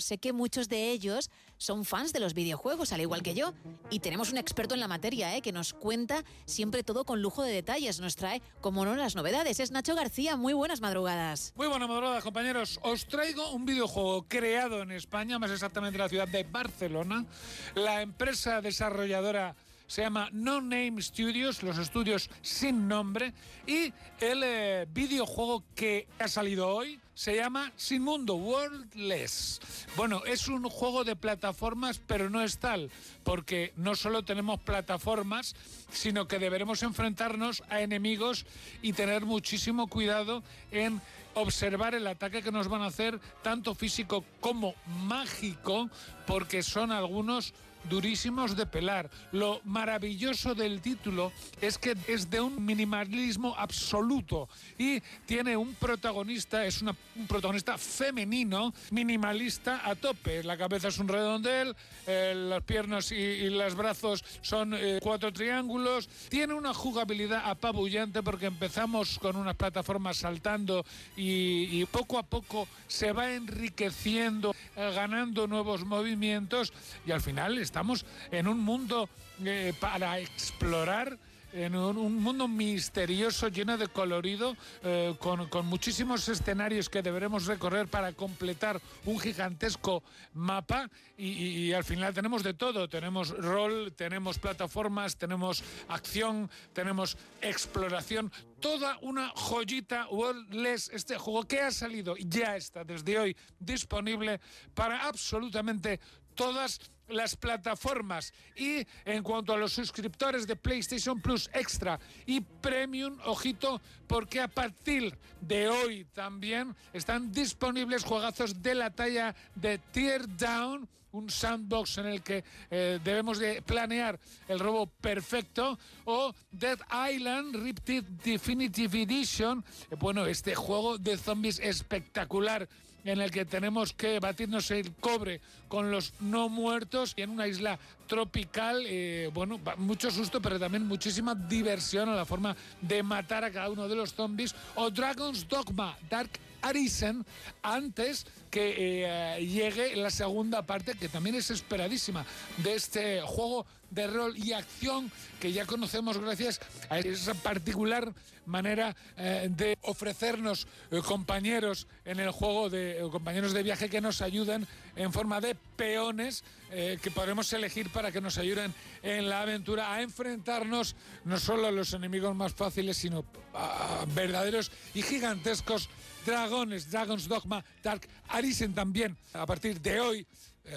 sé que muchos de ellos son fans de los videojuegos, al igual que yo. Y tenemos un experto en la materia, ¿eh? que nos cuenta siempre todo con lujo de detalles. Nos trae, como no, las novedades. Es Nacho García. Muy buenas madrugadas. Muy buenas madrugadas, compañeros. Os traigo un videojuego creado en España, más exactamente en la ciudad de Barcelona. La empresa desarrolladora se llama No Name Studios, los estudios sin nombre, y el eh, videojuego que ha salido hoy se llama Sin Mundo, Worldless. Bueno, es un juego de plataformas, pero no es tal, porque no solo tenemos plataformas, sino que deberemos enfrentarnos a enemigos y tener muchísimo cuidado en observar el ataque que nos van a hacer, tanto físico como mágico, porque son algunos durísimos de pelar. Lo maravilloso del título es que es de un minimalismo absoluto y tiene un protagonista, es una, un protagonista femenino, minimalista a tope. La cabeza es un redondel, eh, las piernas y, y, los brazos son eh, cuatro triángulos. Tiene una jugabilidad apabullante porque empezamos con unas plataformas saltando y, poco a poco se va enriqueciendo, eh, ganando nuevos movimientos y al final estamos en un mundo eh, para explorar en un, un, mundo misterioso, lleno de colorido, eh, con, con, muchísimos escenarios que deberemos recorrer para completar un gigantesco mapa. Y, y, al final tenemos de todo, tenemos rol, tenemos plataformas, tenemos acción, tenemos exploración, toda una joyita Worldless, este juego que ha salido, ya está desde hoy disponible para absolutamente todas las plataformas. Y en cuanto a los suscriptores de PlayStation Plus Extra y Premium, ojito, porque a partir de hoy también están disponibles juegazos de la talla de Tear Down, un sandbox en el que eh, debemos de planear el robo perfecto, o Dead Island Riptide Definitive Edition, eh, bueno, este juego de zombies espectacular en el que tenemos que batirnos el cobre con los no muertos y en una isla tropical, eh, bueno, mucho susto, pero también muchísima diversión a la forma de matar a cada uno de los zombies, o Dragon's Dogma, Dark Arisen antes que eh, llegue la segunda parte, que también es esperadísima, de este juego de rol y acción que ya conocemos gracias a esa particular manera eh, de ofrecernos eh, compañeros en el juego, de eh, compañeros de viaje que nos ayuden en forma de peones que podremos elegir para que nos ayuden en la aventura a enfrentarnos no solo a los enemigos más fáciles, sino a verdaderos y gigantescos dragones, Dragon's Dogma, Dark Arisen también, a partir de hoy,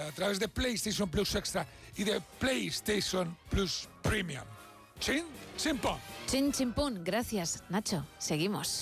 a través de PlayStation Plus Extra y de PlayStation Plus Premium. Chin, chimpón. Chin, chimpón. Gracias, Nacho. Seguimos.